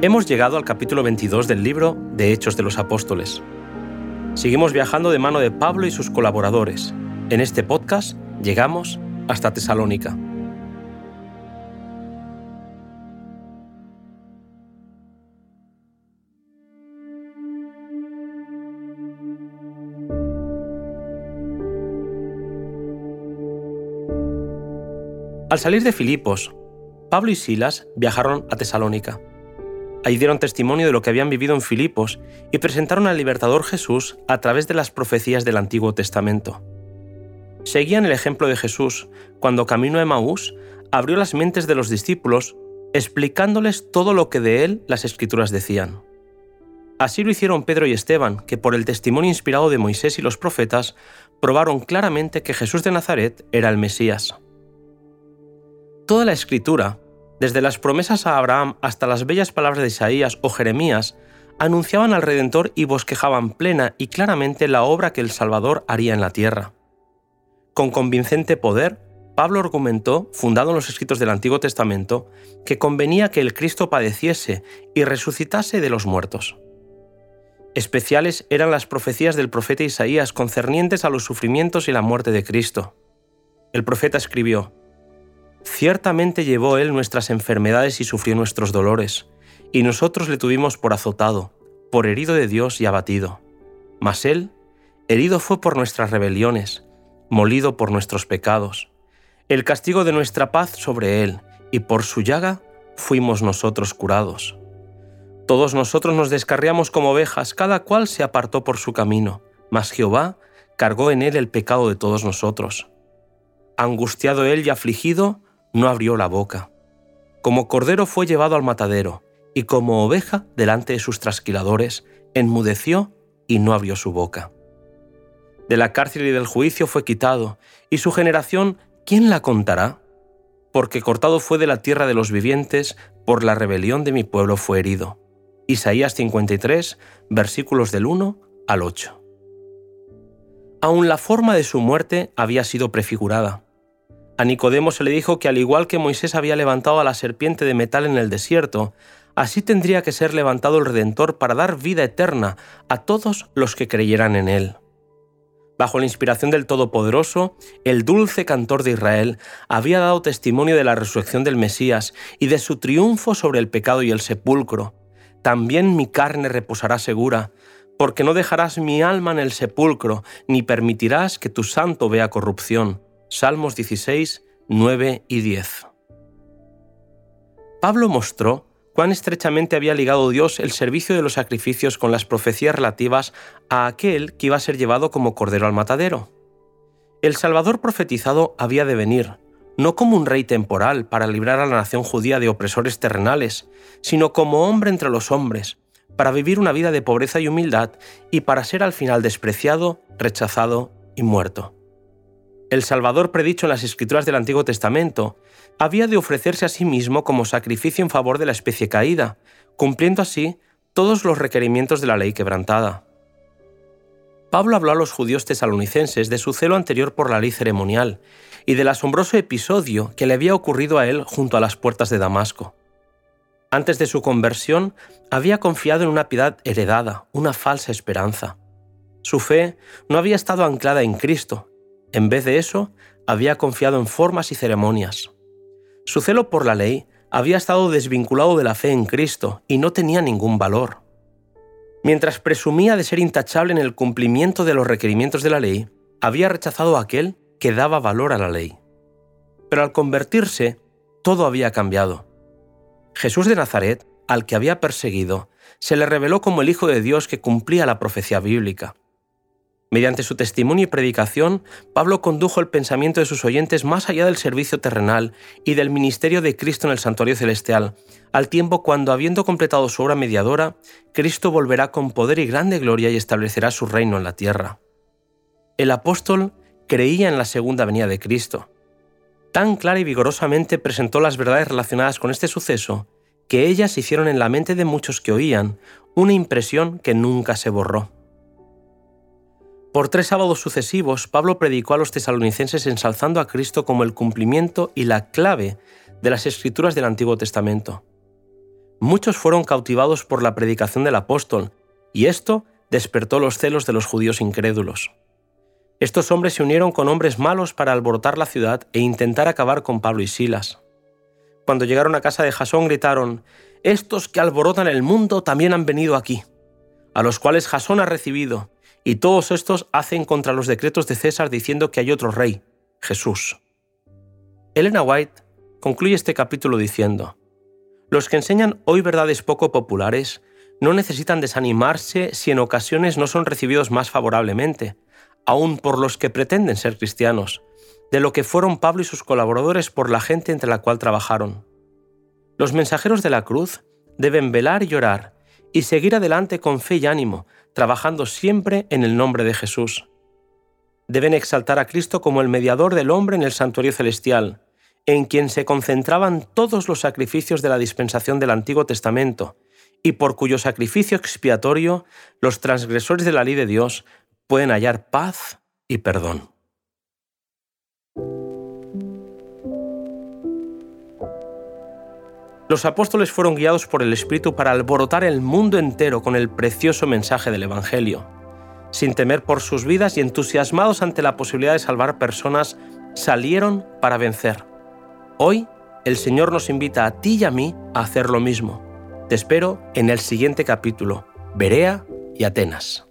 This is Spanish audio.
Hemos llegado al capítulo 22 del libro de Hechos de los Apóstoles. Seguimos viajando de mano de Pablo y sus colaboradores. En este podcast llegamos hasta Tesalónica. Al salir de Filipos, Pablo y Silas viajaron a Tesalónica. Ahí dieron testimonio de lo que habían vivido en Filipos y presentaron al libertador Jesús a través de las profecías del Antiguo Testamento. Seguían el ejemplo de Jesús cuando camino a Emaús abrió las mentes de los discípulos explicándoles todo lo que de él las escrituras decían. Así lo hicieron Pedro y Esteban, que por el testimonio inspirado de Moisés y los profetas probaron claramente que Jesús de Nazaret era el Mesías. Toda la escritura, desde las promesas a Abraham hasta las bellas palabras de Isaías o Jeremías, anunciaban al Redentor y bosquejaban plena y claramente la obra que el Salvador haría en la tierra. Con convincente poder, Pablo argumentó, fundado en los escritos del Antiguo Testamento, que convenía que el Cristo padeciese y resucitase de los muertos. Especiales eran las profecías del profeta Isaías concernientes a los sufrimientos y la muerte de Cristo. El profeta escribió, Ciertamente llevó Él nuestras enfermedades y sufrió nuestros dolores, y nosotros le tuvimos por azotado, por herido de Dios y abatido. Mas Él, herido fue por nuestras rebeliones, molido por nuestros pecados. El castigo de nuestra paz sobre Él, y por su llaga fuimos nosotros curados. Todos nosotros nos descarriamos como ovejas, cada cual se apartó por su camino, mas Jehová cargó en Él el pecado de todos nosotros. Angustiado Él y afligido, no abrió la boca. Como cordero fue llevado al matadero, y como oveja delante de sus trasquiladores, enmudeció y no abrió su boca. De la cárcel y del juicio fue quitado, y su generación, ¿quién la contará? Porque cortado fue de la tierra de los vivientes, por la rebelión de mi pueblo fue herido. Isaías 53, versículos del 1 al 8. Aun la forma de su muerte había sido prefigurada. A Nicodemo se le dijo que al igual que Moisés había levantado a la serpiente de metal en el desierto, así tendría que ser levantado el Redentor para dar vida eterna a todos los que creyeran en él. Bajo la inspiración del Todopoderoso, el dulce cantor de Israel había dado testimonio de la resurrección del Mesías y de su triunfo sobre el pecado y el sepulcro. También mi carne reposará segura, porque no dejarás mi alma en el sepulcro, ni permitirás que tu santo vea corrupción. Salmos 16, 9 y 10. Pablo mostró cuán estrechamente había ligado Dios el servicio de los sacrificios con las profecías relativas a aquel que iba a ser llevado como cordero al matadero. El Salvador profetizado había de venir, no como un rey temporal para librar a la nación judía de opresores terrenales, sino como hombre entre los hombres, para vivir una vida de pobreza y humildad y para ser al final despreciado, rechazado y muerto el Salvador predicho en las escrituras del Antiguo Testamento, había de ofrecerse a sí mismo como sacrificio en favor de la especie caída, cumpliendo así todos los requerimientos de la ley quebrantada. Pablo habló a los judíos tesalonicenses de su celo anterior por la ley ceremonial y del asombroso episodio que le había ocurrido a él junto a las puertas de Damasco. Antes de su conversión, había confiado en una piedad heredada, una falsa esperanza. Su fe no había estado anclada en Cristo, en vez de eso, había confiado en formas y ceremonias. Su celo por la ley había estado desvinculado de la fe en Cristo y no tenía ningún valor. Mientras presumía de ser intachable en el cumplimiento de los requerimientos de la ley, había rechazado aquel que daba valor a la ley. Pero al convertirse, todo había cambiado. Jesús de Nazaret, al que había perseguido, se le reveló como el Hijo de Dios que cumplía la profecía bíblica. Mediante su testimonio y predicación, Pablo condujo el pensamiento de sus oyentes más allá del servicio terrenal y del ministerio de Cristo en el santuario celestial, al tiempo cuando, habiendo completado su obra mediadora, Cristo volverá con poder y grande gloria y establecerá su reino en la tierra. El apóstol creía en la segunda venida de Cristo. Tan clara y vigorosamente presentó las verdades relacionadas con este suceso, que ellas hicieron en la mente de muchos que oían una impresión que nunca se borró. Por tres sábados sucesivos, Pablo predicó a los tesalonicenses ensalzando a Cristo como el cumplimiento y la clave de las escrituras del Antiguo Testamento. Muchos fueron cautivados por la predicación del apóstol, y esto despertó los celos de los judíos incrédulos. Estos hombres se unieron con hombres malos para alborotar la ciudad e intentar acabar con Pablo y Silas. Cuando llegaron a casa de Jasón gritaron, Estos que alborotan el mundo también han venido aquí, a los cuales Jasón ha recibido, y todos estos hacen contra los decretos de César diciendo que hay otro rey, Jesús. Elena White concluye este capítulo diciendo, Los que enseñan hoy verdades poco populares no necesitan desanimarse si en ocasiones no son recibidos más favorablemente, aun por los que pretenden ser cristianos, de lo que fueron Pablo y sus colaboradores por la gente entre la cual trabajaron. Los mensajeros de la cruz deben velar y llorar y seguir adelante con fe y ánimo, trabajando siempre en el nombre de Jesús. Deben exaltar a Cristo como el mediador del hombre en el santuario celestial, en quien se concentraban todos los sacrificios de la dispensación del Antiguo Testamento, y por cuyo sacrificio expiatorio los transgresores de la ley de Dios pueden hallar paz y perdón. Los apóstoles fueron guiados por el Espíritu para alborotar el mundo entero con el precioso mensaje del Evangelio. Sin temer por sus vidas y entusiasmados ante la posibilidad de salvar personas, salieron para vencer. Hoy, el Señor nos invita a ti y a mí a hacer lo mismo. Te espero en el siguiente capítulo, Berea y Atenas.